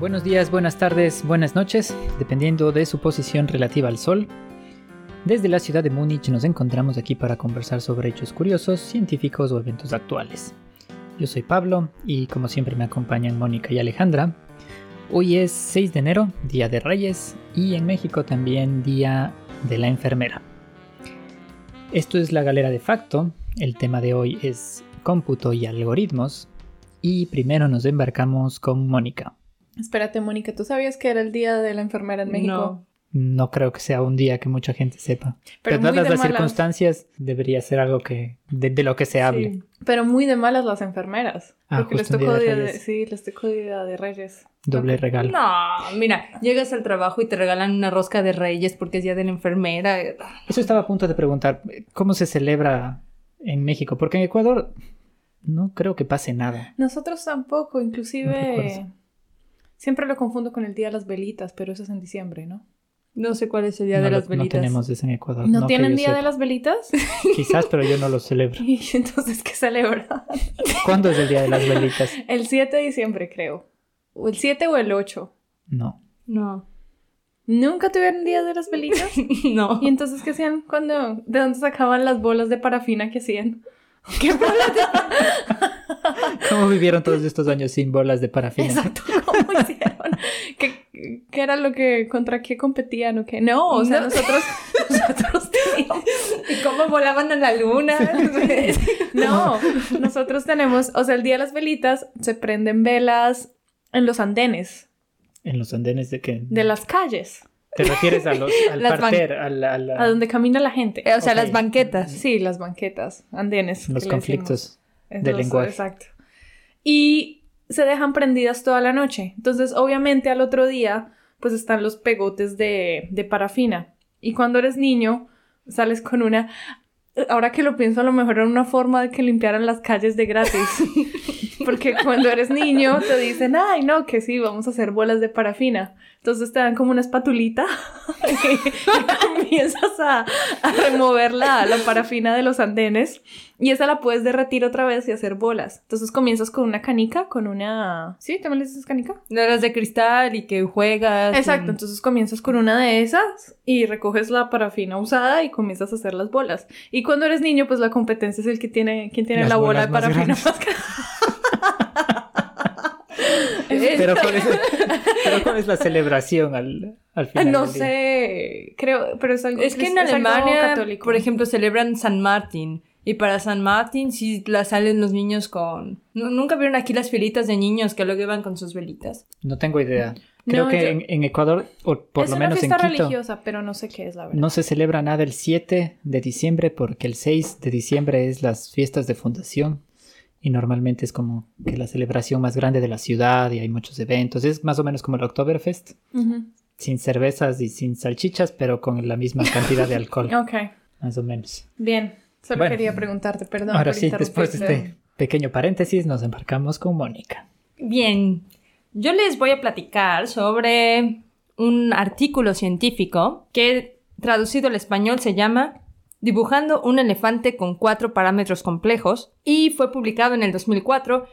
Buenos días, buenas tardes, buenas noches, dependiendo de su posición relativa al Sol. Desde la ciudad de Múnich nos encontramos aquí para conversar sobre hechos curiosos, científicos o eventos actuales. Yo soy Pablo y como siempre me acompañan Mónica y Alejandra. Hoy es 6 de enero, Día de Reyes, y en México también Día de la Enfermera. Esto es la galera de facto, el tema de hoy es cómputo y algoritmos, y primero nos embarcamos con Mónica. Espérate, Mónica, ¿tú sabías que era el día de la enfermera en México? No. No creo que sea un día que mucha gente sepa. Pero, dadas las circunstancias, debería ser algo que de, lo que se hable. Sí, pero muy de malas las enfermeras. Ah, porque les tocó día de, sí, les tocó día de Reyes. Doble regalo. No, mira, llegas al trabajo y te regalan una rosca de Reyes porque es día de la enfermera. Eso estaba a punto de preguntar, ¿cómo se celebra en México? Porque en Ecuador no creo que pase nada. Nosotros tampoco, inclusive Siempre lo confundo con el Día de las Velitas, pero eso es en diciembre, ¿no? No sé cuál es el Día de las Velitas. No tenemos eso en Ecuador. ¿No, tienen Día de las Velitas? Quizás, pero yo no lo celebro. ¿Y entonces qué celebran? ¿Cuándo es el Día de las Velitas? El 7 de diciembre, creo. ¿O el 7 o el 8? No. No. ¿Nunca tuvieron Día de las Velitas? no. ¿Y entonces qué hacían cuando... ¿De dónde sacaban las bolas de parafina que hacían? ¿Qué bolas de... ¿Cómo vivieron todos estos años sin bolas de parafina? Exacto. ¿Qué, era lo que, contra qué competían o qué? No, o sea, nosotros, nosotros teníamos... ¿Y cómo volaban a la luna? no, nosotros tenemos, o sea, el día de las velitas se prenden velas en los andenes. ¿En los andenes de qué? De las calles. ¿Te refieres a los, al parter, a, la, a, donde camina la gente? O sea, las banquetas. Sí, las banquetas, andenes. Los conflictos de lenguaje. Exacto. Y se dejan prendidas toda la noche. Entonces, obviamente, al otro día, pues están los pegotes de, de parafina. Y cuando eres niño, sales con una... Ahora que lo pienso, a lo mejor era una forma de que limpiaran las calles de gratis. Porque cuando eres niño te dicen, ay, no, que sí, vamos a hacer bolas de parafina. Entonces te dan como una espatulita y, comienzas a, a remover la, la, parafina de los andenes y esa la puedes derretir otra vez y hacer bolas. Entonces comienzas con una canica, con una... ¿Sí? ¿También le dices canica? De las de cristal y que juegas. Exacto, entonces comienzas con una de esas y recoges la parafina usada y comienzas a hacer las bolas. Y cuando eres niño, pues la competencia es el que tiene, quien tiene la bola de parafina más grande. pero, ¿cuál es, la celebración al, al final? No sé, creo, pero es algo Es que en Alemania, por ejemplo, celebran San Martín. Y para San Martín sí la salen los niños con... ¿Nunca vieron aquí las filitas de niños que luego van con sus velitas? No tengo idea. Creo que en, Ecuador, o por lo menos en Quito... Es religiosa, pero no sé qué es la verdad. No se celebra nada el 7 de diciembre porque el 6 de diciembre es las fiestas de fundación y normalmente es como que la celebración más grande de la ciudad y hay muchos eventos. Es más o menos como el Oktoberfest, sin cervezas y sin salchichas, pero con la misma cantidad de alcohol. ok. Más o menos. Bien, solo quería preguntarte, perdón. Ahora sí, después de este pequeño paréntesis, nos embarcamos con Mónica. Bien, yo les voy a platicar sobre un artículo científico que traducido al español se llama dibujando un elefante con cuatro parámetros complejos y fue publicado en el 2004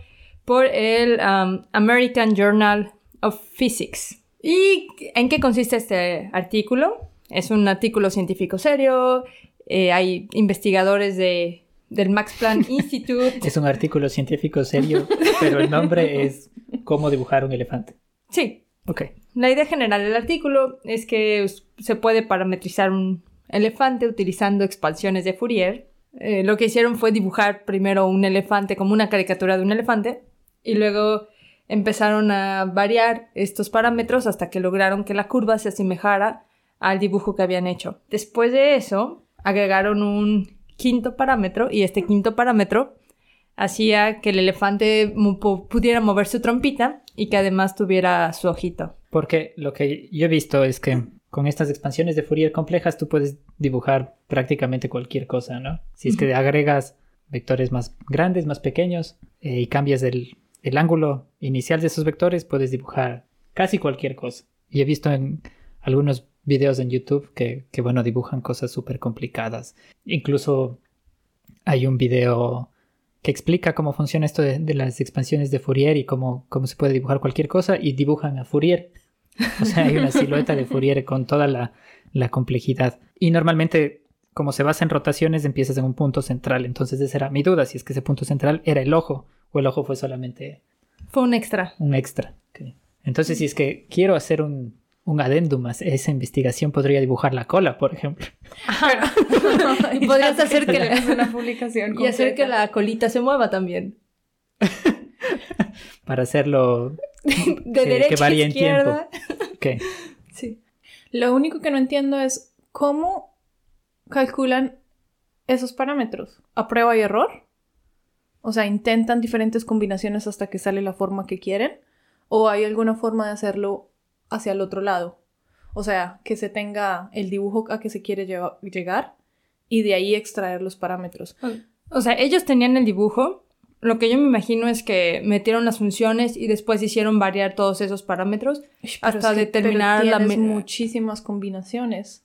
por el um, American Journal of Physics. ¿Y en qué consiste este artículo? Es un artículo científico serio, eh, hay investigadores de, del Max Planck Institute. es un artículo científico serio, pero el nombre es cómo dibujar un elefante. Sí. Ok. La idea general del artículo es que se puede parametrizar un, elefante utilizando expansiones de Fourier. Eh, lo que hicieron fue dibujar primero un elefante como una caricatura de un elefante y luego empezaron a variar estos parámetros hasta que lograron que la curva se asemejara al dibujo que habían hecho. Después de eso, agregaron un quinto parámetro y este quinto parámetro hacía que el elefante pudiera mover su trompita y que además tuviera su ojito. Porque lo que yo he visto es que con estas expansiones de Fourier complejas tú puedes dibujar prácticamente cualquier cosa, ¿no? Si es que agregas vectores más grandes, más pequeños eh, y cambias el, ángulo inicial de esos vectores, puedes dibujar casi cualquier cosa. Y he visto en algunos videos en YouTube que, que bueno, dibujan cosas súper complicadas. Incluso hay un video que explica cómo funciona esto de, de las expansiones de Fourier y cómo, cómo se puede dibujar cualquier cosa y dibujan a Fourier. O sea, hay una silueta de Fourier con toda la, la complejidad. Y normalmente, como se basa en rotaciones, empiezas en un punto central. Entonces esa era mi duda, si es que ese punto central era el ojo o el ojo fue solamente Fue un extra. un extra. Entonces, si es que quiero hacer un, un adendum a esa investigación, podría dibujar la cola, por ejemplo. Y podrías hacer que una publicación Y hacer que la colita se mueva también. Para hacerlo De Que- que derecha a en izquierda. Sí. Lo único que no entiendo es cómo calculan esos parámetros. ¿A prueba y error? O sea, intentan diferentes combinaciones hasta que sale la forma que quieren. ¿O hay alguna forma de hacerlo hacia el otro lado? O sea, que se tenga el dibujo a que se quiere llegar y de ahí extraer los parámetros. O sea, ellos tenían el dibujo. Lo que yo me imagino es que metieron las funciones y después hicieron variar todos esos parámetros. Hasta es que- determinar pero la muchísimas combinaciones.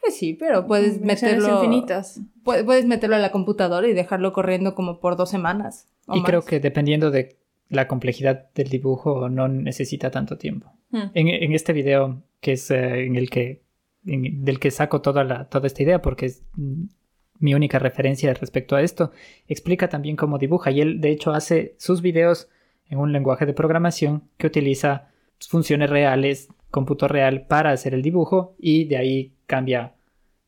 Pues sí, pero puedes meterlo. infinitas. pu- Puedes meterlo a la computadora y dejarlo corriendo como por dos semanas. o y creo que dependiendo de la complejidad del dibujo, no necesita tanto tiempo. Hmm. En, en este video, que es eh, en el que en- del que saco toda, la, toda esta idea, porque es mi única referencia respecto a esto, explica también cómo dibuja. Y él, de hecho, hace sus videos en un lenguaje de programación que utiliza funciones reales, cómputo real, para hacer el dibujo y de ahí cambia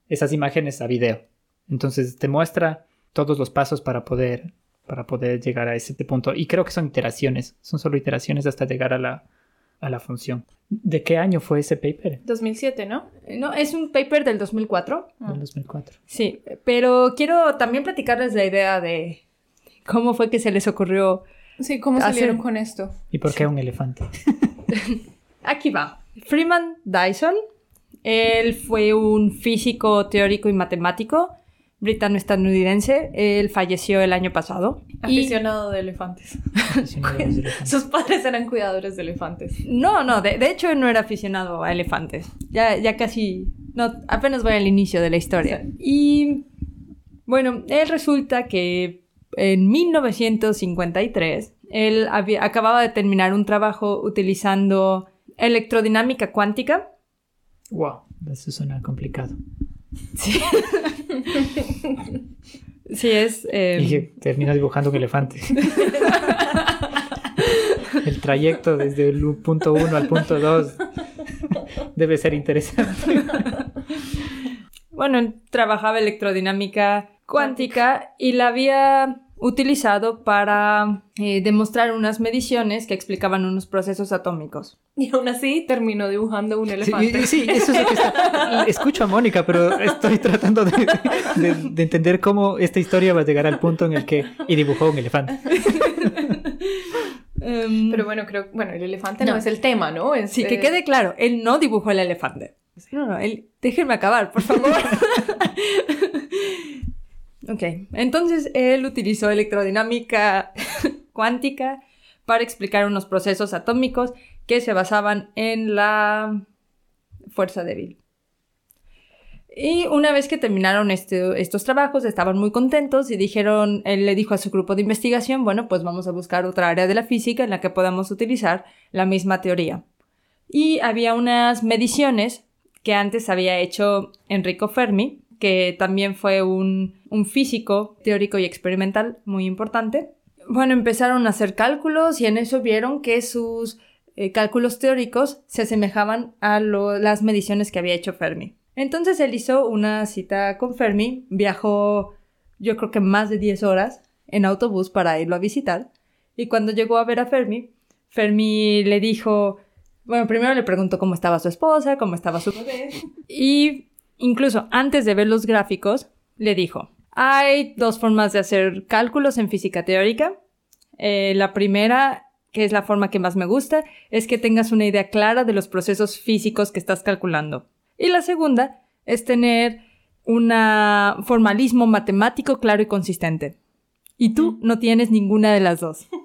esas imágenes a video. Entonces te muestra todos los pasos para poder, para poder llegar a ese punto. Y creo que son iteraciones, son solo iteraciones hasta llegar a la, a la función. ¿De qué año fue ese paper? 2007, ¿no? No, es un paper del 2004. Ah. Del 2004. Sí, pero quiero también platicarles la idea de cómo fue que se les ocurrió. Sí, ¿cómo salieron con esto? ¿Y por qué un elefante? Aquí va. Freeman Dyson. Él fue un físico teórico y matemático britano-estadounidense. Él falleció el año pasado. Y- Aficionado de elefantes. Sus padres eran cuidadores de elefantes. No, no, de, de hecho él no era aficionado a elefantes. Ya, ya casi, no, apenas voy al inicio de la historia. Y bueno, él resulta que en 1953 él había- acababa de terminar un trabajo utilizando electrodinámica cuántica. Wow, eso suena complicado. Sí, es... eh, Y que termina dibujando un elefante. el trayecto desde el punto 1 al punto 2 debe ser interesante. Bueno, trabajaba electrodinámica cuántica y la había utilizado para eh, demostrar unas mediciones que explicaban unos procesos atómicos. Y aún así terminó dibujando un Sí, elefante. sí, eso es lo que está... Escucho a Mónica, pero estoy tratando de, de- de entender cómo esta historia va a llegar al punto en el que... Y dibujó un elefante. Em, Pero bueno, creo bueno, el elefante no, No. es el tema, ¿no? Es, sí, que eh, quede claro, él no dibujó el elefante. No, no, él... Déjenme acabar, por favor. ok, entonces él utilizó electrodinámica cuántica para explicar unos procesos atómicos que se basaban en la fuerza débil. Y una vez que terminaron este- estos trabajos, estaban muy contentos y dijeron, él le dijo a su grupo de investigación, bueno, pues vamos a buscar otra área de la física en la que podamos utilizar la misma teoría. Y había unas mediciones que antes había hecho Enrico Fermi, que también fue un, un físico teórico y experimental muy importante. Bueno, empezaron a hacer cálculos y en eso vieron que sus eh, cálculos teóricos se asemejaban a lo- las mediciones que había hecho Fermi. Entonces él hizo una cita con Fermi, viajó yo creo que más de 10 horas en autobús para irlo a visitar y cuando llegó a ver a Fermi, Fermi le dijo, bueno, primero le preguntó cómo estaba su esposa, cómo estaba su bebé y incluso antes de ver los gráficos le dijo, hay dos formas de hacer cálculos en física teórica. Eh, la primera, que es la forma que más me gusta, es que tengas una idea clara de los procesos físicos que estás calculando. Y la segunda es tener un formalismo matemático claro y consistente. Y tú no tienes ninguna de las dos.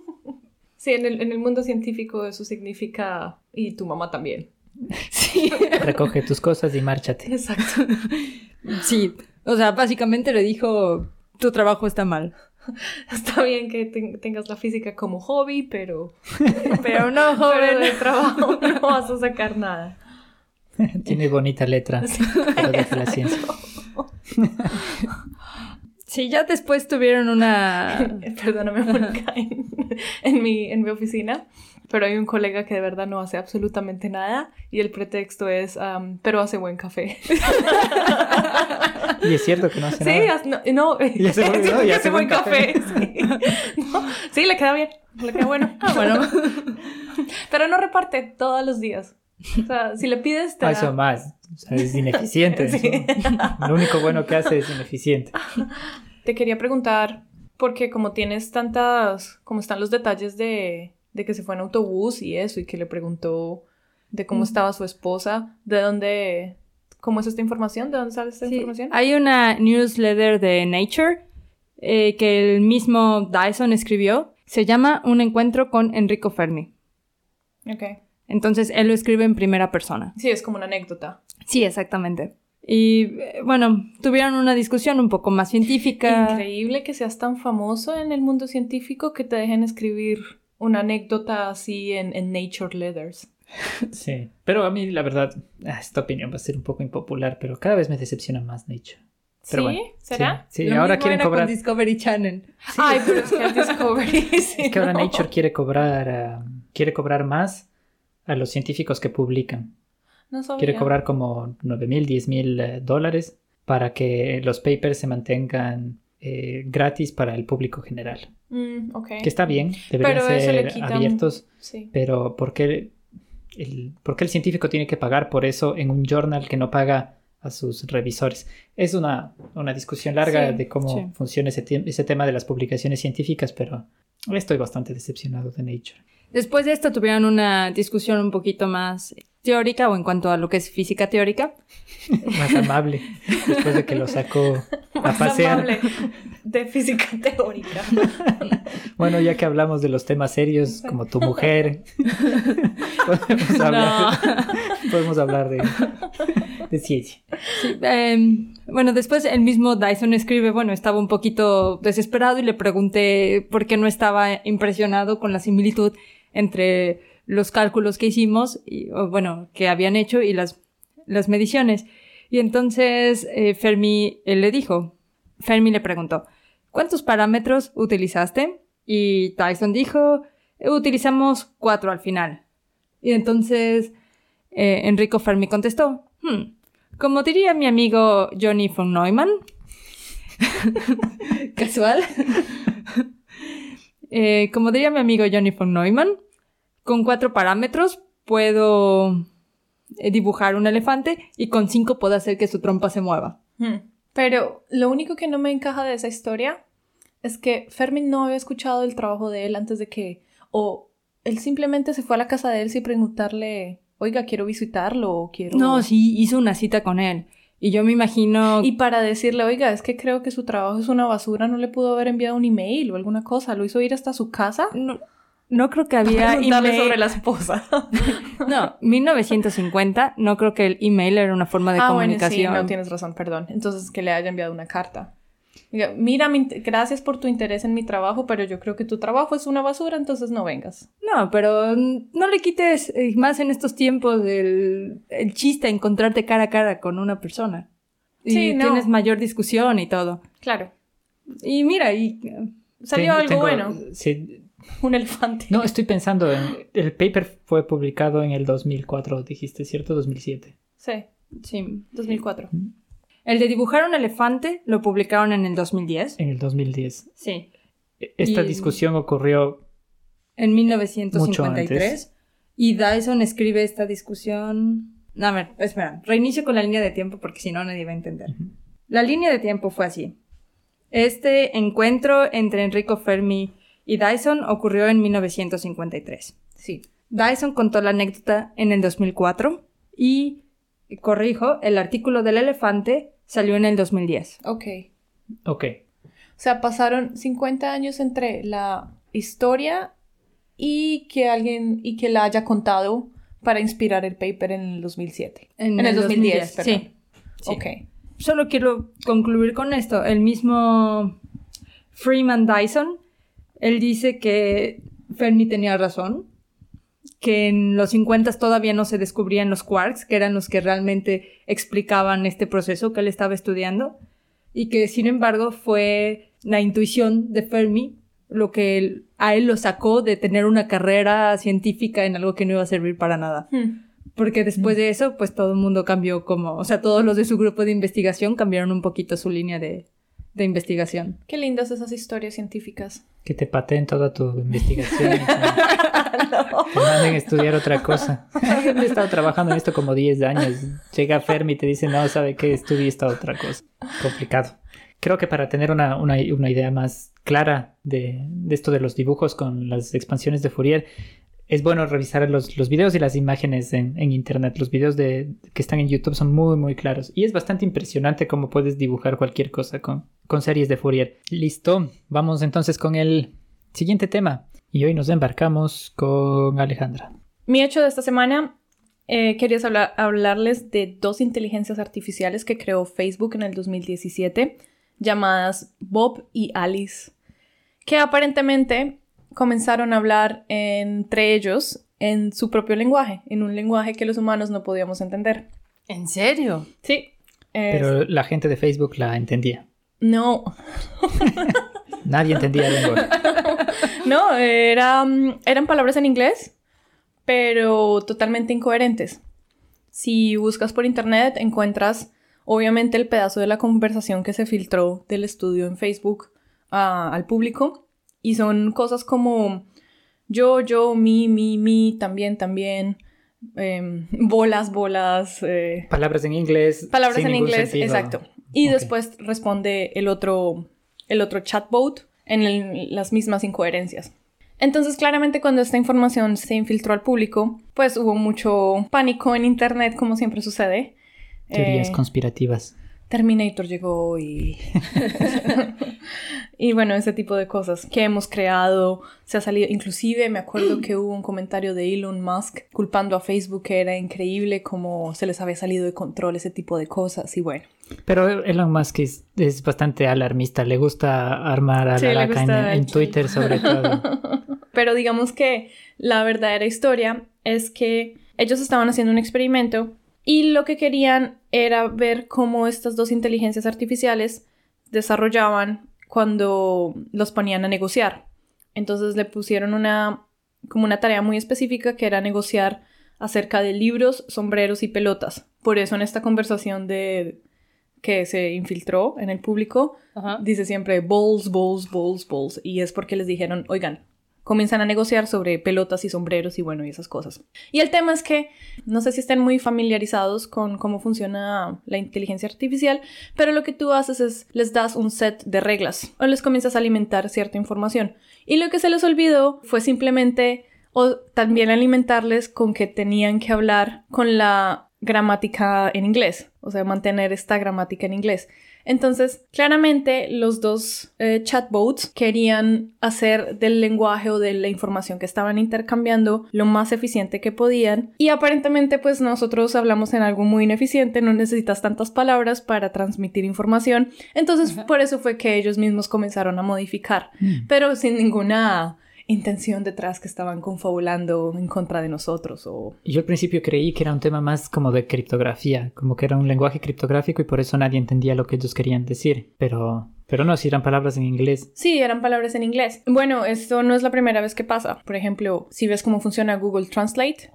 Sí, en el, en el mundo científico eso significa... Y tu mamá también. Sí. Recoge tus cosas y márchate. Exacto. Sí. O sea, básicamente le dijo, tu trabajo está mal. Está bien que ten- tengas la física como hobby, pero, Pero no, pero joven. de trabajo no vas a sacar nada. Tiene bonita letra, pero deja la ciencia. Sí, ya después tuvieron una... Perdóname, Mónica, en, en mi, en mi oficina, pero hay un colega que de verdad no hace absolutamente nada y el pretexto es, am, pero hace buen café. Y es cierto que no hace Sí, nada. haz- no, no, olvidó, sí, ya hace buen café. Sí. No, sí, le queda bien, le queda bueno. Ah, bueno. Pero no reparte todos los días. O sea, si le pides, te Ah, eso más. O sea, es ineficiente. Sí. Lo único bueno que hace es ineficiente. Te quería preguntar, porque como tienes tantas, como están los detalles de, de que se fue en autobús y eso, y que le preguntó de cómo estaba su esposa, ¿de dónde, cómo es esta información? ¿De dónde sale esta Sí, información? Hay una newsletter de Nature eh, que el mismo Dyson escribió. Se llama Un encuentro con Enrico Fermi. Ok. Entonces él lo escribe en primera persona. Sí, es como una anécdota. Sí, exactamente. Y eh, bueno, tuvieron una discusión un poco más científica. Increíble que seas tan famoso en el mundo científico que te dejen escribir una anécdota así en, en Nature Letters. Sí. Pero a mí, la verdad, ah, esta opinión va a ser un poco impopular, pero cada vez me decepciona más Nature. Pero ¿Sí? bueno, ¿Será? Sí, sí, Lo ahora mismo quieren era con cobrar. Discovery Channel. Ay, pero es que el Discovery. sí, Es que ahora no. Nature quiere cobrar, ah, quiere cobrar más a los científicos que publican. No sabía. Quiere cobrar como 9 mil, 10 mil eh, dólares para que los papers se mantengan eh, gratis para el público general. Mm. Que está bien, deberían Pero ser abiertos, Sí. pero ¿por qué el, por qué el científico tiene que pagar por eso en un journal que no paga a sus revisores? Es una, una discusión larga Sí, de cómo sí. funciona ese, ese tema de las publicaciones científicas, pero estoy bastante decepcionado de Nature. Después de esto tuvieron una discusión un poquito más teórica o en cuanto a lo que es física teórica. Más amable, después de que lo sacó a Más pasear. amable de física teórica. Bueno, ya que hablamos de los temas serios, como tu mujer, podemos hablar, podemos hablar de, de ciencia. Sí, em, bueno, después el mismo Dyson escribe, bueno, estaba un poquito desesperado y le pregunté por qué no estaba impresionado con la similitud entre los cálculos que hicimos, y, o, bueno, que habían hecho y las, las mediciones. Y entonces eh, Fermi él le dijo, Fermi le preguntó, ¿cuántos parámetros utilizaste? Y Dyson dijo, "Eh, utilizamos cuatro al final. Y entonces eh, Enrico Fermi contestó, "Hmm, como diría mi amigo Johnny von Neumann, casual, Eh, como diría mi amigo Johnny von Neumann, con cuatro parámetros puedo eh, dibujar un elefante y con cinco puedo hacer que su trompa se mueva. Hmm. Pero lo único que no me encaja de esa historia es que Fermin no había escuchado el trabajo de él antes de que... O él simplemente se fue a la casa de él sin preguntarle, oiga, quiero visitarlo o quiero... No, sí, hizo una cita con él. Y yo me imagino... Y para decirle, oiga, es que creo que su trabajo es una basura, no le pudo haber enviado un email o alguna cosa, lo hizo ir hasta su casa. no, no creo que había Preguntarle email. sobre la esposa. No, 1950, no creo que el email era una forma de ah, bueno, sí, comunicación. no tienes razón, perdón. Entonces, que le haya enviado una carta. Diga, Mira, gracias por tu interés en mi trabajo, pero yo creo que tu trabajo es una basura, entonces no vengas. No, pero no le quites eh, más en estos tiempos el, el chiste, encontrarte cara a cara con una persona. Y Sí, no. tienes mayor discusión y todo. Claro. Y mira, y Salió algo tengo- bueno. sí, Un elefante. No, estoy pensando en... El paper fue publicado en el 2004, dijiste, ¿cierto? 2007. Sí, sí. 2004. El de dibujar un elefante lo publicaron en el 2010. En el 2010. Sí. E- Esta Y- discusión ocurrió... En Mucho 1953. antes. Y Dyson escribe esta discusión. No, a ver, espera. Reinicio con la línea de tiempo porque si no nadie va a entender. La línea de tiempo fue así. Este encuentro entre Enrico Fermi y Dyson ocurrió en 1953. Sí. Dyson contó la anécdota en el 2004 y, corrijo, el artículo del elefante salió en el 2010. Ok. Ok. O sea, pasaron 50 años entre la historia y que alguien y que la haya contado para inspirar el paper en el 2007. En, el 2010, perdón. Sí. sí. Ok. Solo quiero concluir con esto. El mismo Freeman Dyson. Él dice que Fermi tenía razón, que en los 50 todavía no se descubrían los quarks, que eran los que realmente explicaban este proceso que él estaba estudiando, y que sin embargo fue la intuición de Fermi lo que a él lo sacó de tener una carrera científica en algo que no iba a servir para nada. Hmm. Porque después de eso, pues todo el mundo cambió como, o sea, todos los de su grupo de investigación cambiaron un poquito su línea de, de investigación. Qué lindas esas historias científicas. Que te pateen toda tu investigación. y te, te manden a estudiar otra cosa. He estado trabajando en esto como 10 años. Llega Fermi y te dice, no, ¿sabe qué? Estudié esta otra cosa. Complicado. Creo que para tener una, una, una idea más clara de, de, esto de los dibujos con las expansiones de Fourier, es bueno revisar los, los videos y las imágenes en, en, internet. Los videos de, que están en YouTube son muy, muy claros. Y es bastante impresionante cómo puedes dibujar cualquier cosa con, con series de Fourier. Listo, vamos entonces con el siguiente tema. Y hoy nos embarcamos con Alejandra. Mi hecho de esta semana, eh, quería hablar, hablarles de dos inteligencias artificiales que creó Facebook en el 2017, llamadas Bob y Alice, que aparentemente comenzaron a hablar entre ellos en su propio lenguaje, en un lenguaje que los humanos no podíamos entender. ¿En serio? Sí. Pero la gente de Facebook la entendía. No. Nadie entendía el lenguaje. no, era, eran palabras en inglés, pero totalmente incoherentes. Si buscas por internet, encuentras obviamente el pedazo de la conversación que se filtró del estudio en Facebook uh, al público. Y son cosas como yo, yo, mi, mi, mi, también, también. Eh, bolas, bolas. Eh, palabras en inglés. Palabras en inglés, sentido. exacto. Y okay. después responde el otro, el otro chatbot en el, las mismas incoherencias. Entonces, claramente cuando esta información se infiltró al público, pues hubo mucho pánico en Internet, como siempre sucede. Teorías eh, conspirativas. Terminator llegó y... y bueno, ese tipo de cosas que hemos creado, se ha salido, inclusive me acuerdo que hubo un comentario de Elon Musk culpando a Facebook que era increíble como se les había salido de control ese tipo de cosas y bueno. Pero Elon Musk es, es bastante alarmista, le gusta armar a sí, la en, en Twitter sobre todo. Pero digamos que la verdadera historia es que ellos estaban haciendo un experimento y lo que querían era ver cómo estas dos inteligencias artificiales desarrollaban cuando los ponían a negociar. Entonces le pusieron una como una tarea muy específica que era negociar acerca de libros, sombreros y pelotas. Por eso en esta conversación de que se infiltró en el público, Ajá. dice siempre balls, balls, balls, balls. Y es porque les dijeron, oigan, comienzan a negociar sobre pelotas y sombreros y bueno, y esas cosas. Y el tema es que no sé si estén muy familiarizados con cómo funciona la inteligencia artificial, pero lo que tú haces es les das un set de reglas o les comienzas a alimentar cierta información. Y lo que se les olvidó fue simplemente o también alimentarles con que tenían que hablar con la gramática en inglés, o sea, mantener esta gramática en inglés. Entonces, claramente los dos eh, chatbots querían hacer del lenguaje o de la información que estaban intercambiando lo más eficiente que podían. Y aparentemente pues nosotros hablamos en algo muy ineficiente, no necesitas tantas palabras para transmitir información, entonces por eso fue que ellos mismos comenzaron a modificar, mm. pero sin ninguna intención detrás que estaban confabulando en contra de nosotros o... Yo al principio creí que era un tema más como de criptografía, como que era un lenguaje criptográfico y por eso nadie entendía lo que ellos querían decir, pero... Pero no, si eran palabras en inglés. Sí, eran palabras en inglés. Bueno, esto no es la primera vez que pasa. Por ejemplo, si ves cómo funciona Google Translate,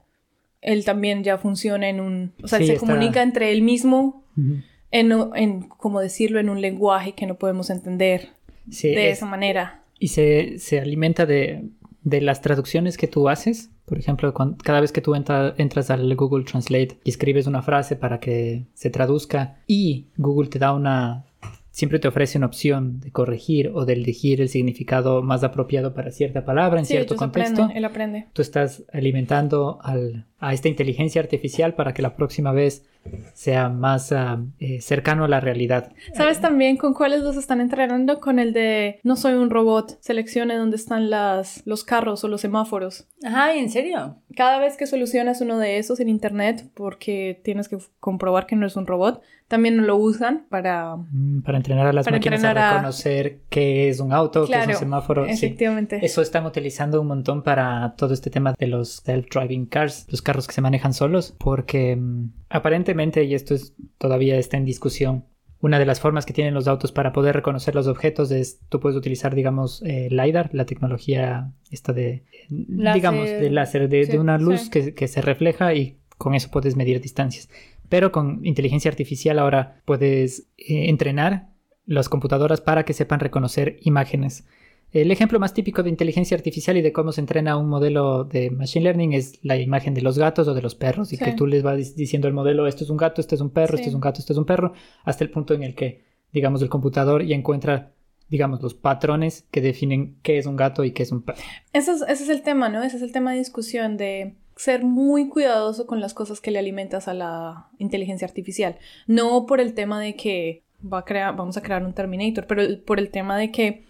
él también ya funciona en un... O sea, sí, se está... comunica entre él mismo uh -huh. en, en, como decirlo, en un lenguaje que no podemos entender sí, de es... esa manera y se, se alimenta de, de, las traducciones que tú haces. Por ejemplo, cada vez que tú entra, entras al Google Translate y escribes una frase para que se traduzca y Google te da una... Siempre te ofrece una opción de corregir o de elegir el significado más apropiado para cierta palabra en sí, cierto contexto. Aprenden, él aprende. Tú estás alimentando al, a esta inteligencia artificial para que la próxima vez sea más uh, eh, cercano a la realidad. ¿Sabes también con cuáles los están entrenando? Con el de no soy un robot, seleccione dónde están las, los carros o los semáforos. Ajá, ¿en serio? Cada vez que solucionas uno de esos en internet, porque tienes que comprobar que no es un robot, también lo usan para... Mm, Para entrenar a las Para máquinas a a- reconocer qué es un auto, qué es Claro, un semáforo. sí. efectivamente. Eso están utilizando un montón para todo este tema de los self-driving cars, los carros que se manejan solos, porque mm, aparentemente, y esto es, todavía está en discusión, una de las formas que tienen los autos para poder reconocer los objetos es, tú puedes utilizar, digamos, eh, LiDAR, la tecnología esta de, Láser. digamos, de láser, de, Sí, de una luz sí. que, que se refleja y con eso puedes medir distancias. Pero con inteligencia artificial ahora puedes eh, entrenar las computadoras para que sepan reconocer imágenes. El ejemplo más típico de inteligencia artificial y de cómo se entrena un modelo de machine learning es la imagen de los gatos o de los perros y Sí. que tú les vas dic- diciendo al modelo esto es un gato, esto es un perro, esto Sí. es un gato, esto es un perro, hasta el punto en el que, digamos, el computador ya encuentra, digamos, los patrones que definen qué es un gato y qué es un perro. Ese es, ese es el tema, ¿no? Ese es el tema de discusión de ser muy cuidadoso con las cosas que le alimentas a la inteligencia artificial. No por el tema de que va a crear, vamos a crear un Terminator, pero por el tema de que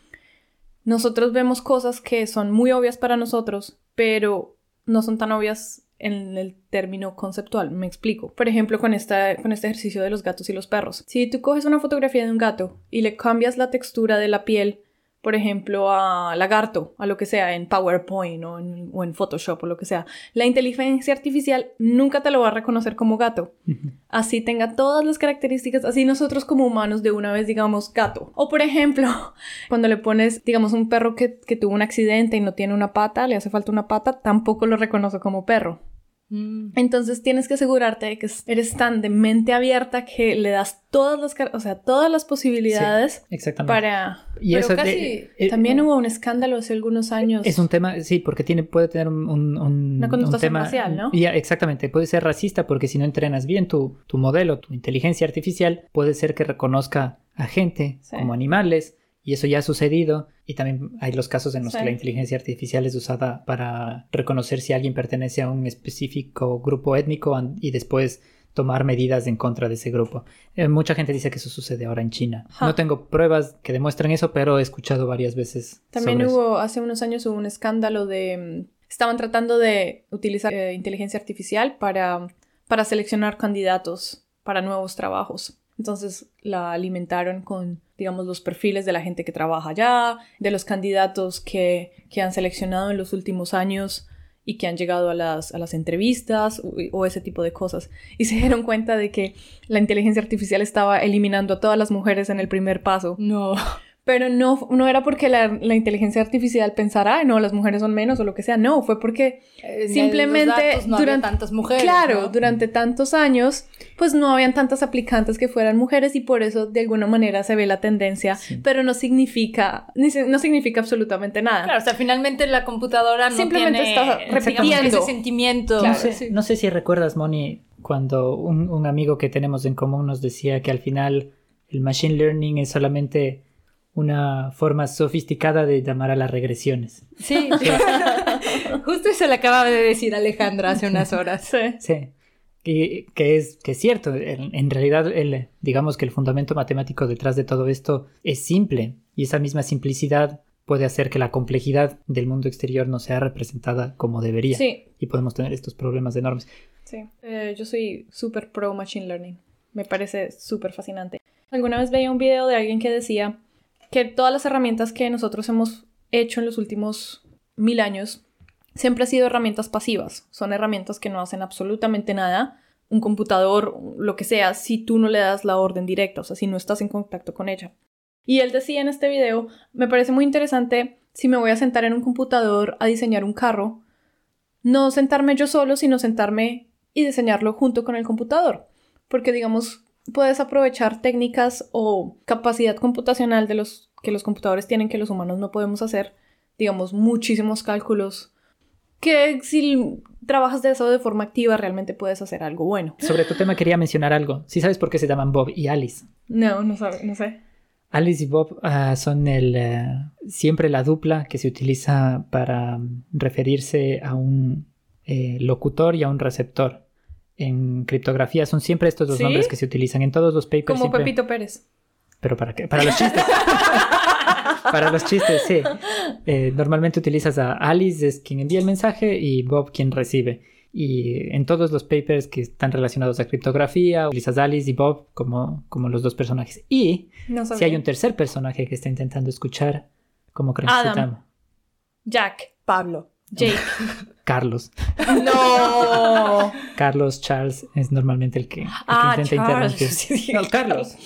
nosotros vemos cosas que son muy obvias para nosotros, pero no son tan obvias en el término conceptual. Me explico. Por ejemplo, con, esta, con este ejercicio de los gatos y los perros. Si tú coges una fotografía de un gato y le cambias la textura de la piel, por ejemplo, a lagarto, a lo que sea, en PowerPoint o en, o en Photoshop o lo que sea, la inteligencia artificial nunca te lo va a reconocer como gato. Así tenga todas las características, así nosotros como humanos de una vez digamos gato. O por ejemplo, cuando le pones, digamos, un perro que, que tuvo un accidente y no tiene una pata, le hace falta una pata, tampoco lo reconoce como perro. Mm. Entonces tienes que asegurarte de que eres tan de mente abierta que le das todas las, o sea, todas las posibilidades Exactamente. para... y pero eso de- casi eh, También hubo un escándalo hace algunos años. Es un tema, sí, porque tiene, puede tener un, un- un- Una connotación un tema, racial, ¿no? Ya, exactamente, puede ser racista porque si no entrenas bien tu, tu modelo, tu inteligencia artificial, puede ser que reconozca a gente Sí. como animales y eso ya ha sucedido y también hay los casos en los Sí. que la inteligencia artificial es usada para reconocer si alguien pertenece a un específico grupo étnico y después tomar medidas en contra de ese grupo. Eh, mucha gente dice que eso sucede ahora en China. No tengo pruebas que demuestren eso, pero he escuchado varias veces. También sobre eso. hubo, hace unos años hubo un escándalo de... Estaban tratando de utilizar eh, inteligencia artificial para, para seleccionar candidatos para nuevos trabajos. Entonces la alimentaron con, digamos, los perfiles de la gente que trabaja allá, de los candidatos que, que han seleccionado en los últimos años y que han llegado a las, a las entrevistas o, o ese tipo de cosas. Y se dieron cuenta de que la inteligencia artificial estaba eliminando a todas las mujeres en el primer paso. No. Pero no, no era porque la, la inteligencia artificial pensara, "Ay, no, las mujeres son menos o lo que sea. No, fue porque Simplemente los datos no había durante- tantas mujeres. Claro, ¿no? durante tantos años, pues no habían tantas aplicantes que fueran mujeres y por eso de alguna manera se ve la tendencia, Sí. pero no significa, ni si- no significa absolutamente nada. Claro, o sea, finalmente la computadora no Simplemente tiene, está repitiendo. ese sentimiento. Claro, no, sé, sí. no sé si recuerdas, Moni, cuando un, un amigo que tenemos en común nos decía que al final el machine learning es solamente una forma sofisticada de llamar a las regresiones. Sí. Justo eso le acababa de decir Alejandra hace unas horas. Sí. Sí. Y que es, que es cierto, en, en realidad el, digamos que el fundamento matemático detrás de todo esto es simple y esa misma simplicidad puede hacer que la complejidad del mundo exterior no sea representada como debería Sí, y podemos tener estos problemas enormes. sí. Eh, yo soy súper pro machine learning. Me parece súper fascinante. Alguna vez veía un video de alguien que decía que todas las herramientas que nosotros hemos hecho en los últimos mil años siempre han sido herramientas pasivas. Son herramientas que no hacen absolutamente nada. Un computador, lo que sea, si tú no le das la orden directa, o sea, si no estás en contacto con ella. Y él decía en este video, me parece muy interesante si me voy a sentar en un computador a diseñar un carro, no sentarme yo solo, sino sentarme y diseñarlo junto con el computador. Porque, digamos, puedes aprovechar técnicas o capacidad computacional de los que los computadores tienen que los humanos no podemos hacer, digamos, muchísimos cálculos que si trabajas de eso de forma activa realmente puedes hacer algo bueno. Sobre tu tema quería mencionar algo. ¿Sí sabes por qué se llaman Bob y Alice? No, no, sabe, no sé. Alice y Bob ah, son el, eh, siempre la dupla que se utiliza para referirse a un eh, locutor y a un receptor. En criptografía son siempre estos dos ¿Sí? nombres que se utilizan en todos los papers. Como siempre- Pepito Pérez. Pero para qué? Para los chistes. para los chistes, sí. Eh, normalmente utilizas a Alice, es quien envía el mensaje, y Bob quien recibe. Y en todos los papers que están relacionados a criptografía, Lisa Dallis y Bob como, como los dos personajes. Y No si hay un tercer personaje que está intentando escuchar, ¿cómo creen que se llama? Jack. Pablo. Jake. Carlos. no. Carlos Charles es normalmente el que, el que Ah, intenta Charles. interrumpir. Sí, No, Carlos.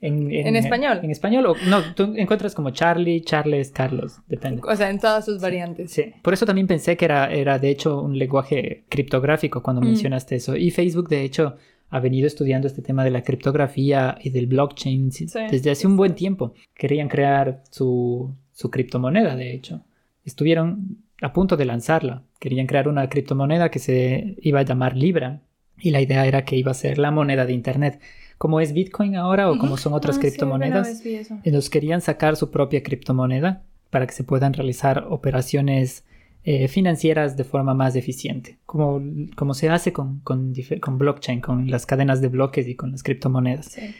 En, ¿En español? En español. O, no, tú encuentras como Charlie, Charles, Carlos. Depende. O sea, en todas sus variantes. Sí. Por eso también pensé que era, era de hecho un lenguaje criptográfico cuando Mm. mencionaste eso. Y Facebook, de hecho, ha venido estudiando este tema de la criptografía y del blockchain Sí. desde hace un buen tiempo. Querían crear su, su criptomoneda, de hecho. Estuvieron a punto de lanzarla. Querían crear una criptomoneda que se iba a llamar Libra. Y la idea era que iba a ser la moneda de Internet. Como es Bitcoin ahora o como son otras Ah, sí, criptomonedas. eso. Ellos querían sacar su propia criptomoneda para que se puedan realizar operaciones eh, financieras de forma más eficiente, como, como se hace con, con, con blockchain, con las cadenas de bloques y con las criptomonedas. Sí.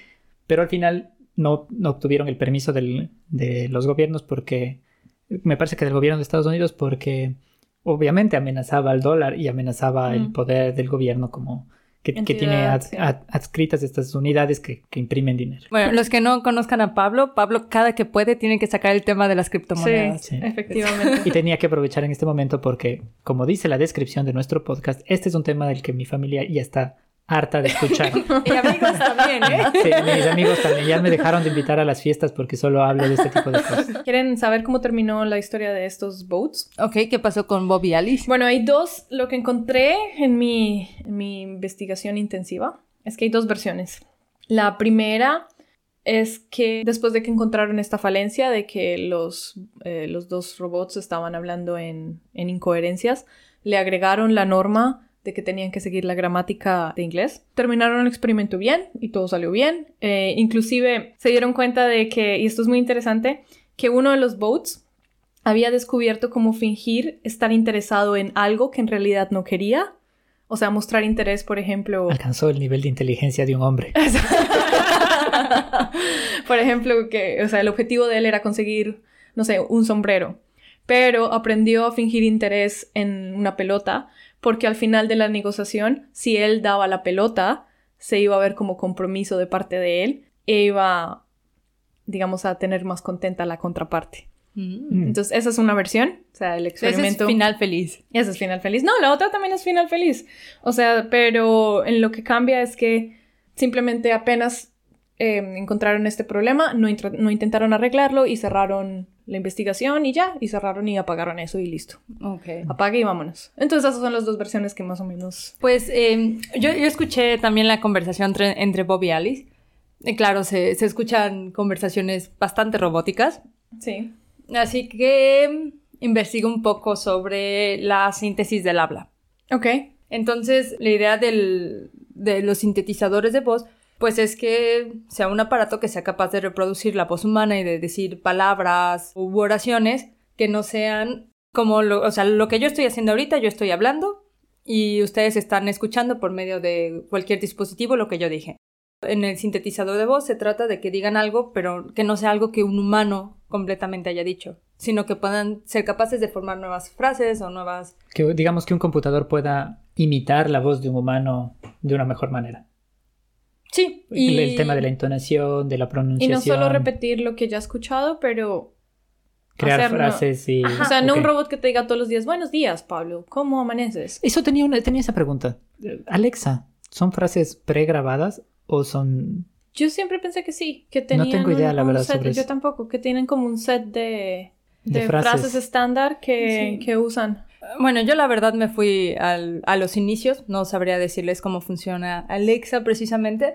Pero al final no, no obtuvieron el permiso del- de los gobiernos porque, me parece que del gobierno de Estados Unidos porque obviamente amenazaba al dólar y amenazaba el Mm. poder del gobierno como que, tiene ad- sí. ad- adscritas estas unidades que, que imprimen dinero. Bueno, los que no conozcan a Pablo, Pablo cada que puede tiene que sacar el tema de las criptomonedas. Sí. efectivamente. Y tenía que aprovechar en este momento porque, como dice la descripción de nuestro podcast, este es un tema del que mi familia ya está harta de escuchar. Y amigos también, ¿eh? Sí, mis amigos también ya me dejaron de invitar a las fiestas porque solo hablo de este tipo de cosas. ¿Quieren saber cómo terminó la historia de estos boats? Ok, ¿qué pasó con Bob y Alice? Bueno, hay dos. Lo que encontré en mi, en mi investigación intensiva es que hay dos versiones. La primera es que después de que encontraron esta falencia de que los, eh, los dos robots estaban hablando en, en incoherencias, le agregaron la norma de que tenían que seguir la gramática de inglés. Terminaron el experimento bien y todo salió bien. Eh, inclusive se dieron cuenta de que, y esto es muy interesante, que uno de los boats había descubierto cómo fingir estar interesado en algo que en realidad no quería. O sea, mostrar interés, por ejemplo. Alcanzó el nivel de inteligencia de un hombre. por ejemplo, que, o sea, el objetivo de él era conseguir, no sé, un sombrero. Pero aprendió a fingir interés en una pelota, porque al final de la negociación, si él daba la pelota, se iba a ver como compromiso de parte de él e iba, digamos, a tener más contenta la contraparte. Mm. Entonces, esa es una versión. O sea, el Ese es experimento. final feliz. Ese es final feliz. No, la otra también es final feliz. O sea, pero en lo que cambia es que simplemente apenas eh, encontraron este problema, no intentaron arreglarlo y cerraron la investigación y ya, y cerraron y apagaron eso y listo. Ok. Apague y vámonos. Entonces esas son las dos versiones que más o menos... Pues eh, yo, yo escuché también la conversación entre, entre Bob y Alice. Eh, claro, se, se escuchan conversaciones bastante robóticas. Sí. Así que investigo un poco sobre la síntesis del habla. Ok. Entonces, la idea del- de los sintetizadores de voz, pues es que sea un aparato que sea capaz de reproducir la voz humana y de decir palabras u oraciones que no sean como lo, o sea, lo que yo estoy haciendo ahorita, yo estoy hablando y ustedes están escuchando por medio de cualquier dispositivo lo que yo dije. En el sintetizador de voz se trata de que digan algo, pero que no sea algo que un humano completamente haya dicho, sino que puedan ser capaces de formar nuevas frases o nuevas Que digamos que un computador pueda imitar la voz de un humano de una mejor manera. Sí, El, el tema de la entonación, de la Y pronunciación. no solo repetir lo que ya he escuchado, pero... crear frases y. Ajá, o sea, no un robot que te diga todos los días, buenos días, Pablo, ¿cómo amaneces? Eso tenía, una, tenía esa pregunta. Alexa, ¿son frases pregrabadas o son Yo siempre pensé que sí, que No tenían tengo idea, un- la un verdad, set- sobre yo tampoco, que tienen como un set de, de, de frases? frases. estándar que, Sí. que usan. Bueno, yo la verdad me fui al- a los inicios, no sabría decirles cómo funciona Alexa precisamente,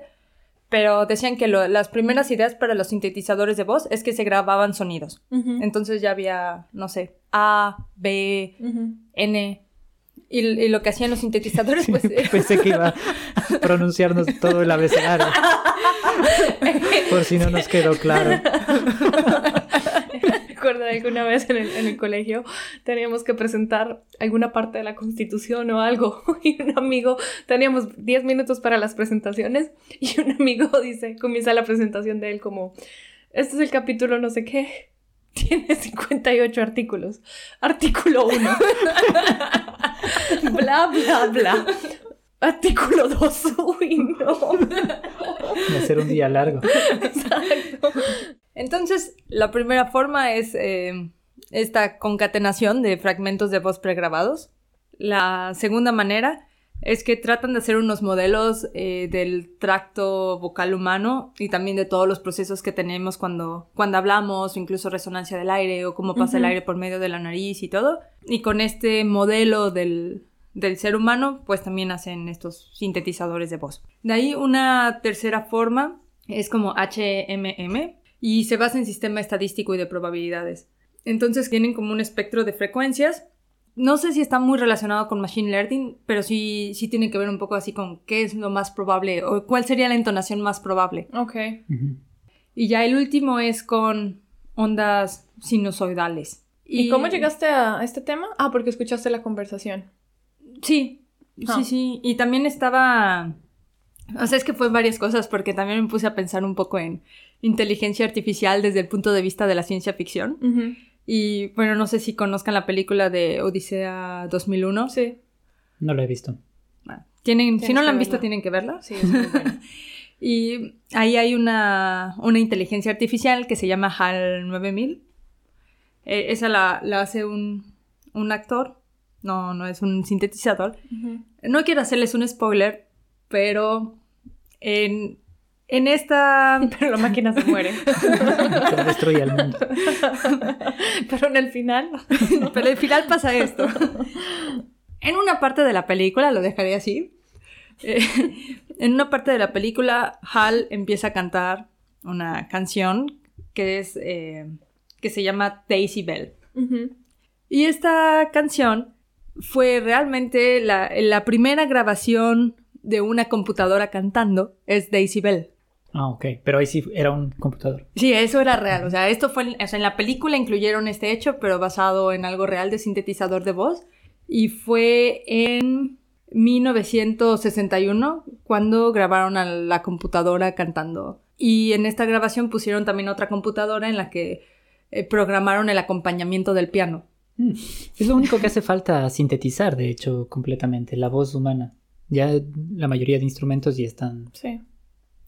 pero decían que lo- las primeras ideas para los sintetizadores de voz es que se grababan sonidos. Entonces ya había, no sé, A, B. N. Y, y lo que hacían los sintetizadores, pues... Pensé que iba a pronunciarnos todo el abecedario. Por si no nos quedó claro. Recuerdo alguna vez en el, en el colegio teníamos que presentar alguna parte de la constitución o algo y un amigo, teníamos 10 minutos para las presentaciones y un amigo dice, comienza la presentación de él como, este es el capítulo no sé qué, tiene 58 artículos, artículo 1. bla, bla, bla. Artículo 2. Uy, no. Va a ser un día largo. Exacto. Entonces, la primera forma es eh, esta concatenación de fragmentos de voz pregrabados. La segunda manera es que tratan de hacer unos modelos eh, del tracto vocal humano y también de todos los procesos que tenemos cuando, cuando hablamos, incluso resonancia del aire o cómo pasa el aire por medio de la nariz y todo. Y con este modelo del, del ser humano, pues también hacen estos sintetizadores de voz. De ahí una tercera forma es como HMM y se basa en sistema estadístico y de probabilidades. Entonces tienen como un espectro de frecuencias no sé si está muy relacionado con Machine Learning, pero sí, sí tiene que ver un poco así con qué es lo más probable o cuál sería la entonación más probable. Ok. Y ya el último es con ondas sinusoidales. ¿Y, cómo llegaste a este tema? Ah, porque escuchaste la conversación. Sí, Ah. sí, sí. Y también estaba... O sea, es que fue varias cosas porque también me puse a pensar un poco en inteligencia artificial desde el punto de vista de la ciencia ficción. Y bueno, no sé si conozcan la película de Odisea 2001. Sí. No lo he visto. Bueno, tienen, si no la han visto, verla. tienen que verla. Sí, es muy bueno. Y ahí hay una, una inteligencia artificial que se llama HAL 9000. Eh, esa la, la hace un, un actor, no, no es un sintetizador. No quiero hacerles un spoiler, pero en, en esta... Pero la máquina se muere. Que destruye al mundo. Pero en el final. Pero al final pasa esto. En una parte de la película, lo dejaré así. eh, en una parte de la película, Hal empieza a cantar una canción que es eh, que se llama Daisy Bell. Y esta canción fue realmente la, la primera grabación de una computadora cantando, es Daisy Bell. Ah, ok. Pero ahí sí era un computador. Sí, eso era real. O sea, esto fue. en- O sea, en la película incluyeron este hecho, pero basado en algo real de sintetizador de voz. Y fue en 1961 cuando grabaron a la computadora cantando. Y en esta grabación pusieron también otra computadora en la que eh, programaron el acompañamiento del piano. Mm. Es lo único que hace falta sintetizar, de hecho, completamente, la voz humana. Ya la mayoría de instrumentos ya están Sí.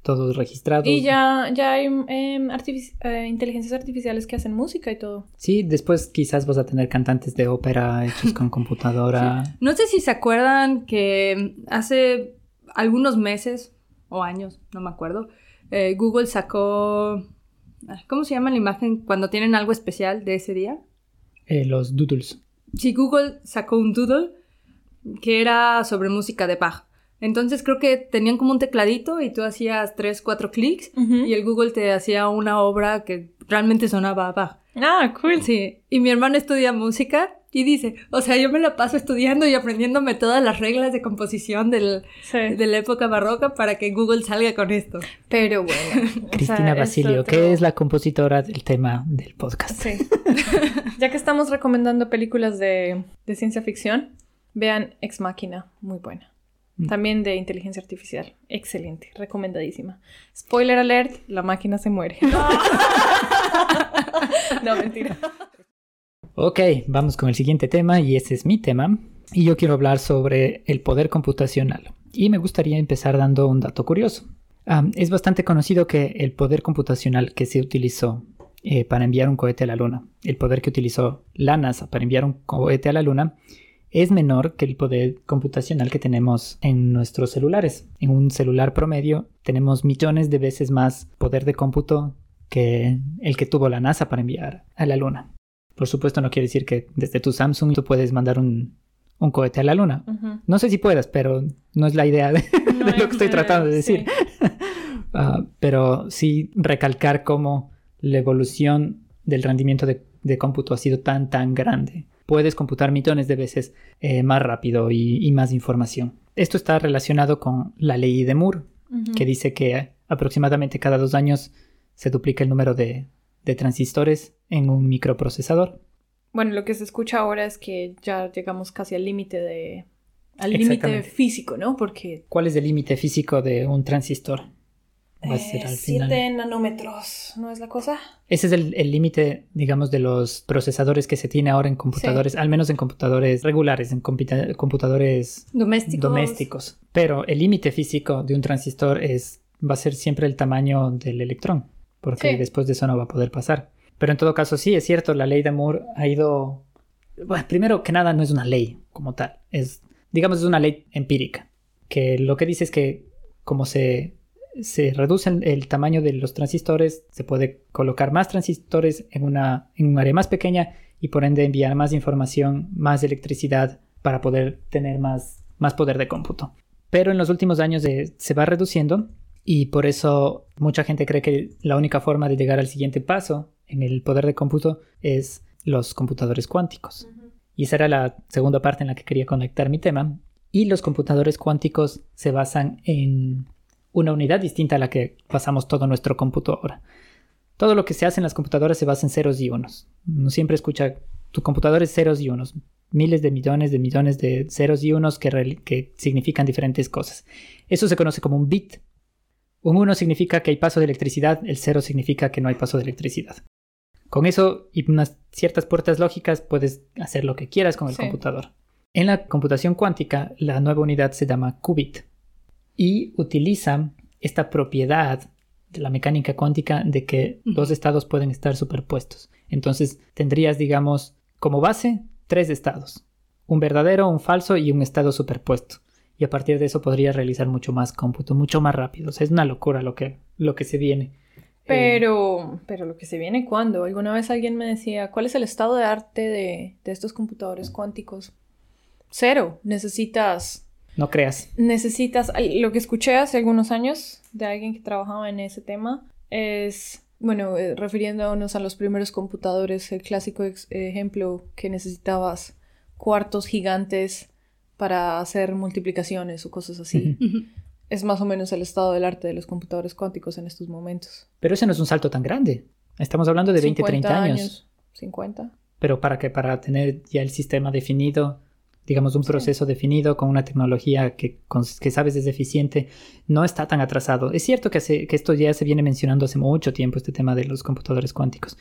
Todos registrados. Y ya, ya hay em, artifici- eh, inteligencias artificiales que hacen música y todo. Sí, después quizás vas a tener cantantes de ópera hechos con computadora. No sé si se acuerdan que hace algunos meses o años, no me acuerdo, eh, Google sacó... ¿Cómo se llama la imagen cuando tienen algo especial de ese día? Eh, los doodles. Sí, Google sacó un doodle que era sobre música de Bach. Entonces creo que tenían como un tecladito y tú hacías tres, cuatro clics y el Google te hacía una obra que realmente sonaba a Bach. Ah, cool. Sí, y mi hermano estudia música y dice, o sea, yo me la paso estudiando y aprendiéndome todas las reglas de composición del- Sí. de la época barroca para que Google salga con esto. Pero bueno. sea, Cristina Basilio, que es la compositora del tema del podcast. Sí. ya que estamos recomendando películas de, de ciencia ficción, vean Ex Máquina, muy buena. Mm. También de inteligencia artificial, excelente, recomendadísima. Spoiler alert, la máquina se muere. no, mentira. Ok, vamos con el siguiente tema y ese es mi tema. Y yo quiero hablar sobre el poder computacional. Y me gustaría empezar dando un dato curioso. Es bastante conocido que el poder computacional que se utilizó eh, para enviar un cohete a la Luna, el poder que utilizó la NASA para enviar un cohete a la Luna, es menor que el poder computacional que tenemos en nuestros celulares. En un celular promedio tenemos millones de veces más poder de cómputo que el que tuvo la NASA para enviar a la Luna. Por supuesto no quiere decir que desde tu Samsung tú puedes mandar un, un cohete a la Luna. No sé si puedas, pero no es la idea de, No de lo que estoy tratando de decir. sí. Ah, pero sí recalcar cómo la evolución del rendimiento de, de cómputo ha sido tan, tan grande. Puedes computar millones de veces eh, más rápido y, y más información. Esto está relacionado con la ley de Moore, que dice que aproximadamente cada dos años se duplica el número de, de transistores en un microprocesador. Bueno, lo que se escucha ahora es que ya llegamos casi al límite de... Al límite físico, ¿no? Porque ¿Cuál es el límite físico de un transistor? Va a ser al 7 final. nanómetros, ¿no es la cosa? Ese es el límite, digamos, de los procesadores que se tiene ahora en computadores, al menos en computadores regulares, en computadores Domésticos. domésticos. Pero el límite físico de un transistor es va a ser siempre el tamaño del electrón, porque Sí. después de eso no va a poder pasar. Pero en todo caso, sí, es cierto, la ley de Moore ha ido... Bueno, primero que nada, no es una ley como tal, es, digamos, es una ley empírica, que lo que dice es que como se, se reduce el, el tamaño de los transistores, se puede colocar más transistores en, una, en un área más pequeña y por ende enviar más información, más electricidad para poder tener más, más poder de cómputo. Pero en los últimos años eh, se va reduciendo y por eso mucha gente cree que la única forma de llegar al siguiente paso en el poder de cómputo es los computadores cuánticos. Y esa era la segunda parte en la que quería conectar mi tema. Y los computadores cuánticos se basan en una unidad distinta a la que basamos todo nuestro cómputo ahora. Todo lo que se hace en las computadoras se basa en ceros y unos. Uno siempre escucha, tu computador es ceros y unos. Miles de millones de millones de ceros y unos que, que significan diferentes cosas. Eso se conoce como un bit. Un 1 significa que hay paso de electricidad, el 0 significa que no hay paso de electricidad. Con eso y unas ciertas puertas lógicas puedes hacer lo que quieras con el Sí. computador. En la computación cuántica, la nueva unidad se llama qubit y utiliza esta propiedad de la mecánica cuántica de que dos estados pueden estar superpuestos. Entonces tendrías, digamos, como base tres estados, un verdadero, un falso y un estado superpuesto. Y a partir de eso podrías realizar mucho más cómputo, mucho más rápido. O sea, es una locura lo que, lo que se viene. Eh, Pero, pero lo que se viene cuando. Alguna vez alguien me decía, ¿cuál es el estado de arte de, de estos computadores cuánticos? Cero. Necesitas, no creas. necesitas, lo que escuché hace algunos años de alguien que trabajaba en ese tema es, bueno, eh, refiriéndonos a los primeros computadores, el clásico ex- ejemplo que necesitabas cuartos gigantes para hacer multiplicaciones o cosas así. Es más o menos el estado del arte de los computadores cuánticos en estos momentos. Pero ese no es un salto tan grande. Estamos hablando de 20, 30 50 años. 50. Pero para que para tener ya el sistema definido, digamos un Sí. proceso definido con una tecnología que, con- que sabes es eficiente, no está tan atrasado. Es cierto que, hace- que esto ya se viene mencionando hace mucho tiempo, este tema de los computadores cuánticos,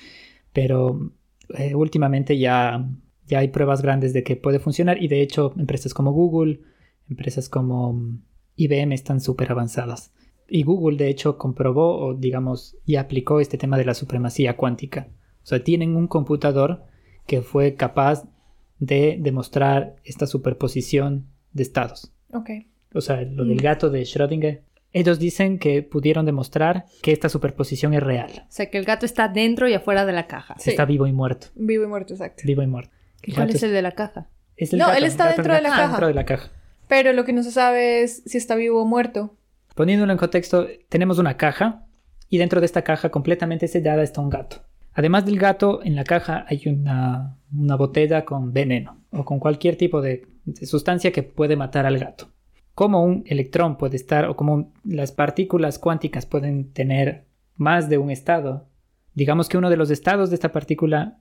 pero eh, últimamente ya, ya hay pruebas grandes de que puede funcionar y de hecho empresas como Google, empresas como IBM están súper avanzadas. Y Google de hecho comprobó o digamos y aplicó este tema de la supremacía cuántica. O sea, tienen un computador que fue capaz de demostrar esta superposición de estados. Ok. O sea, lo del Mm. gato de Schrödinger. Ellos dicen que pudieron demostrar que esta superposición es real. O sea, que el gato está dentro y afuera de la caja. Sí. Está vivo y muerto. Vivo y muerto, exacto. Vivo y muerto. El ¿Cuál es el de la caja? es el No, gato, él está dentro de la está caja. dentro de la caja. Pero lo que no se sabe es si está vivo o muerto. Poniéndolo en contexto, tenemos una caja y dentro de esta caja completamente sellada está un gato. Además del gato, en la caja hay una, botella con veneno o con cualquier tipo de, de sustancia que puede matar al gato. Como un electrón puede estar o como las partículas cuánticas pueden tener más de un estado, digamos que uno de los estados de esta partícula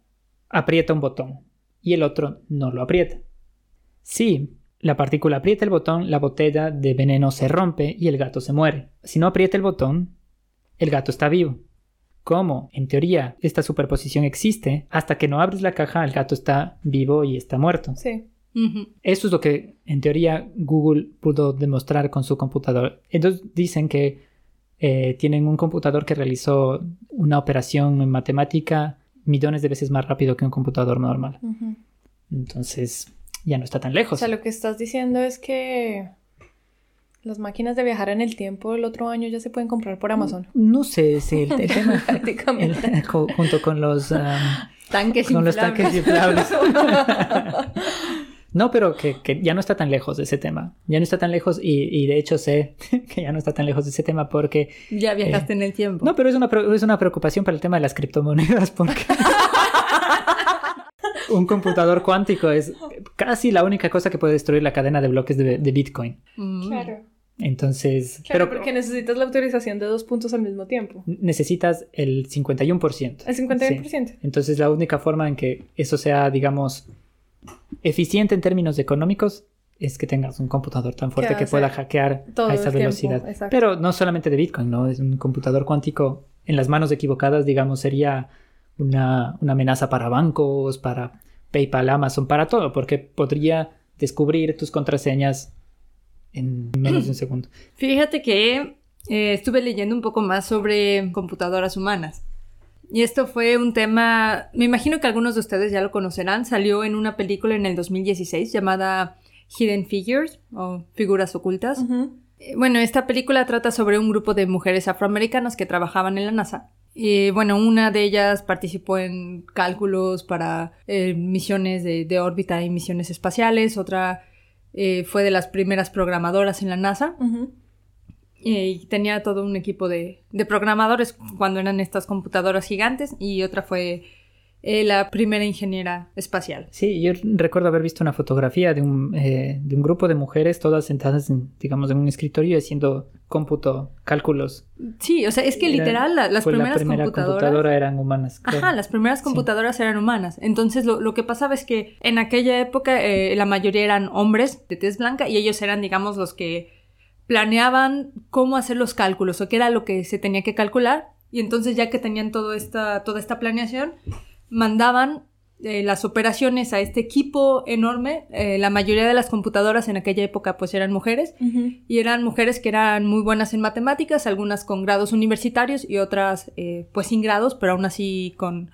aprieta un botón y el otro no lo aprieta. Si la partícula aprieta el botón, la botella de veneno se rompe y el gato se muere. Si no aprieta el botón, el gato está vivo. Como, en teoría, esta superposición existe, hasta que no abres la caja, el gato está vivo y está muerto. Sí. Eso es lo que, en teoría, Google pudo demostrar con su computador. Entonces dicen que eh, tienen un computador que realizó una operación en matemática millones de veces más rápido que un computador normal. Entonces, ya no está tan O lejos. sea, lo que estás diciendo es que las máquinas de viajar en el tiempo el otro año ya se pueden comprar por Amazon. No sé si el, el tema Prácticamente. junto con los um, Tanques con los inflables. tanques inflables. no, pero que, que ya no está tan lejos de ese tema. Ya no está tan lejos y, y de hecho sé que ya no está tan lejos de ese tema porque Ya viajaste en el tiempo. no, pero es una es una preocupación para el tema de las criptomonedas porque un computador cuántico es casi la única cosa que puede destruir la cadena de bloques de, de Bitcoin. Mm. Claro. Entonces, Claro, pero porque necesitas la autorización de dos puntos al mismo tiempo. necesitas el 51%. El 51%. Sí. Entonces la única forma en que eso sea, digamos, eficiente en términos económicos es que tengas un computador tan fuerte Que pueda hackear todo a esa velocidad. exacto. Pero no solamente de Bitcoin, ¿no? Es un computador cuántico en las manos equivocadas, digamos, sería una, una amenaza para bancos, para PayPal, Amazon, para todo, porque podría descubrir tus contraseñas en menos de un segundo. Fíjate que eh, estuve leyendo un poco más sobre computadoras humanas. Y esto fue un tema, me imagino que algunos de ustedes ya lo conocerán, salió en una película en el 2016 llamada Hidden Figures o Figuras Ocultas. Eh, Bueno, esta película trata sobre un grupo de mujeres afroamericanas que trabajaban en la NASA. Y bueno, una de ellas participó en cálculos para eh, misiones de, de órbita y misiones espaciales, otra eh, fue de las primeras programadoras en la NASA. Y tenía todo un equipo de, de programadores cuando eran estas computadoras gigantes. Y otra fue eh, la primera ingeniera espacial. Sí, yo recuerdo haber visto una fotografía de un, eh, de un grupo de mujeres todas sentadas, en, digamos, en un escritorio haciendo cómputo, cálculos. Sí, o sea, es que Era- literal la- las primeras la primera computadoras... computadora eran humanas. Ajá, las primeras Sí. computadoras eran humanas. Entonces, lo, lo que pasaba es que en aquella época eh, la mayoría eran hombres de tez blanca y ellos eran, digamos, los que planeaban cómo hacer los cálculos o qué era lo que se tenía que calcular. Y entonces, ya que tenían todo esta, toda esta planeación, mandaban eh, las operaciones a este equipo enorme. Eh, la mayoría de las computadoras en aquella época pues eran mujeres y eran mujeres que eran muy buenas en matemáticas, algunas con grados universitarios y otras eh, pues sin grados, pero aún así con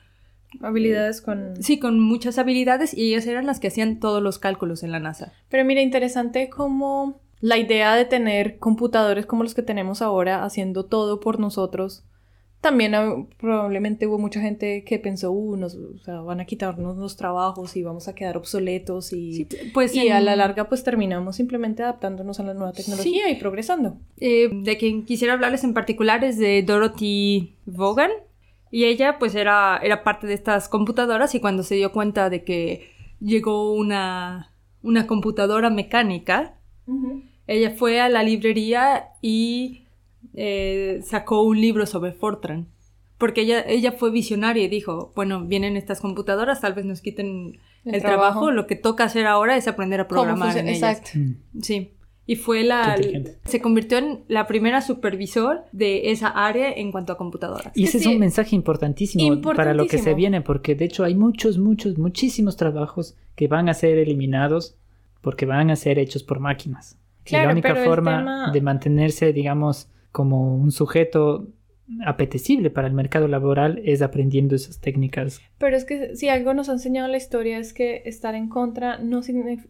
Habilidades con... sí con muchas habilidades y ellas eran las que hacían todos los cálculos en la NASA. Pero mira, interesante como la idea de tener computadores como los que tenemos ahora haciendo todo por nosotros. También probablemente hubo mucha gente que pensó, uh, nos, o sea, van a quitarnos los trabajos y vamos a quedar obsoletos y, pues y a la larga pues terminamos simplemente adaptándonos a la nueva tecnología y progresando. eh, de quien quisiera hablarles en particular es de Dorothy Vaughan. Y ella pues era era parte de estas computadoras y cuando se dio cuenta de que llegó una una computadora mecánica Ella fue a la librería y eh, sacó un libro sobre Fortran. Porque ella, ella fue visionaria y dijo, bueno, vienen estas computadoras, tal vez nos quiten el, El trabajo. trabajo. lo que toca hacer ahora es aprender a ¿Cómo programar en funciona? ellas. Exacto. Mm. Sí. Y fue la... Se convirtió en la primera supervisor de esa área en cuanto a computadoras. Y ese es un mensaje importantísimo, para lo que se viene, porque de hecho hay muchos, muchos, muchísimos trabajos que van a ser eliminados porque van a ser hechos por máquinas. y Claro, la única forma tema- de mantenerse, digamos, como un sujeto apetecible para el mercado laboral es aprendiendo esas técnicas. Pero es que si algo nos ha enseñado la historia es que estar en contra no,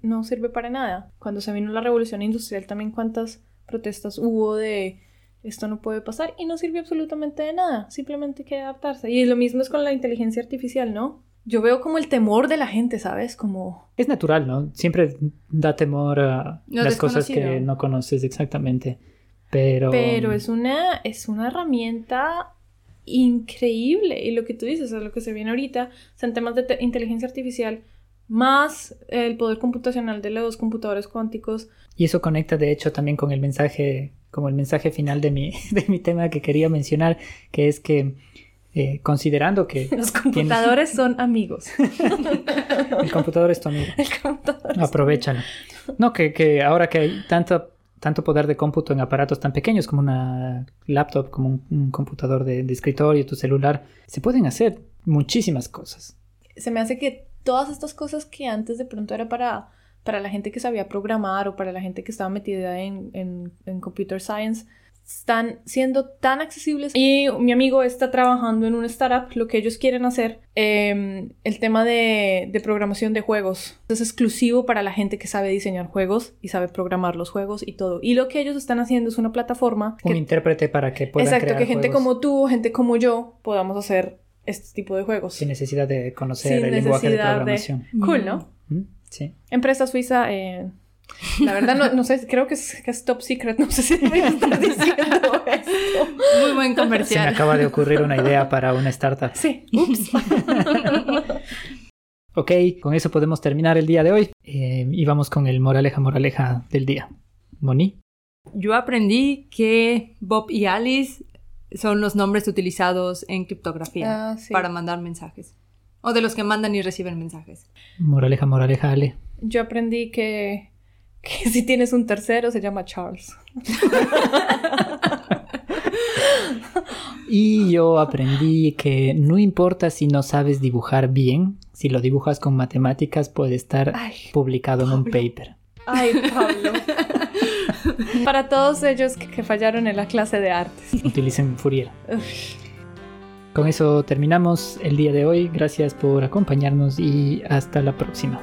no sirve para nada. Cuando se vino la revolución industrial también cuántas protestas hubo de esto no puede pasar y no sirvió absolutamente de nada. Simplemente hay que adaptarse. Y lo mismo es con la inteligencia artificial, ¿no? Yo veo como el temor de la gente, ¿sabes? Como... Es natural, ¿no? Siempre da temor a las cosas que no conoces exactamente. Pero, Pero es una, es una herramienta increíble. Y lo que tú dices, es lo que se viene ahorita, o sea, en temas de te- inteligencia artificial, más el poder computacional de los computadores cuánticos. Y eso conecta de hecho también con el mensaje, como el mensaje final de mi, de mi tema que quería mencionar, que es que eh, considerando que Los computadores son amigos. el computador es tu amigo, El computador aprovechalo. No, que, que ahora que hay tanto, tanto poder de cómputo en aparatos tan pequeños como una laptop, como un, computador de, de escritorio, tu celular, se pueden hacer muchísimas cosas. Se me hace que todas estas cosas que antes de pronto era para, para la gente que sabía programar o para la gente que estaba metida en, en, en computer science, están siendo tan accesibles. Y mi amigo está trabajando en una startup, lo que ellos quieren hacer, eh, el tema de, de programación de juegos. Es exclusivo para la gente que sabe diseñar juegos y sabe programar los juegos y todo. Y lo que ellos están haciendo es una plataforma Un que intérprete para que puedan Exacto, crear que gente juegos como tú, gente como yo, podamos hacer este tipo de juegos. sin necesidad de conocer Sin el lenguaje de- programación. Cool, ¿no? ¿Mm? Sí. Empresa suiza, eh, la verdad no, no sé, creo que es, que es top secret, no sé si debería estar diciendo esto. Muy buen Se me comercial. acaba de ocurrir una idea para una startup. Sí, ups. Ok, con eso podemos terminar el día de hoy. Eh, y vamos con el moraleja, moraleja del día. Moni. Yo aprendí que Bob y Alice son los nombres utilizados en criptografía Ah, sí. para mandar mensajes. O de los que mandan y reciben mensajes. Moraleja, moraleja, Ale. Yo aprendí que, que si tienes un tercero se llama Charles. Y yo aprendí que no importa si no sabes dibujar bien, si lo dibujas con matemáticas puede estar Ay, publicado en un paper. ay, Pablo. Para todos ellos que, que fallaron en la clase de artes. Utilicen Fourier. Uf. Con eso terminamos el día de hoy. Gracias por acompañarnos y hasta la próxima.